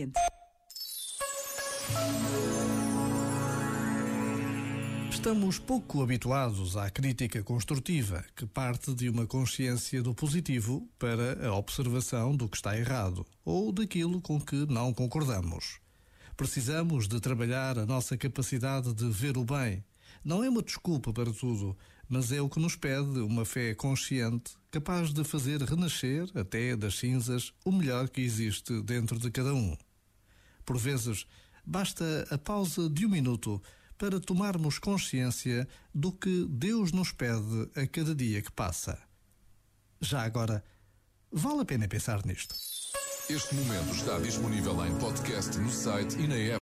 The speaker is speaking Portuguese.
quente. Estamos pouco habituados à crítica construtiva, que parte de uma consciência do positivo para a observação do que está errado ou daquilo com que não concordamos. Precisamos de trabalhar a nossa capacidade de ver o bem. Não é uma desculpa para tudo, mas é o que nos pede uma fé consciente, capaz de fazer renascer, até das cinzas, o melhor que existe dentro de cada um. Por vezes, basta a pausa de um minuto para tomarmos consciência do que Deus nos pede a cada dia que passa. Já agora, vale a pena pensar nisto. Este momento está disponível em podcast no site e na app.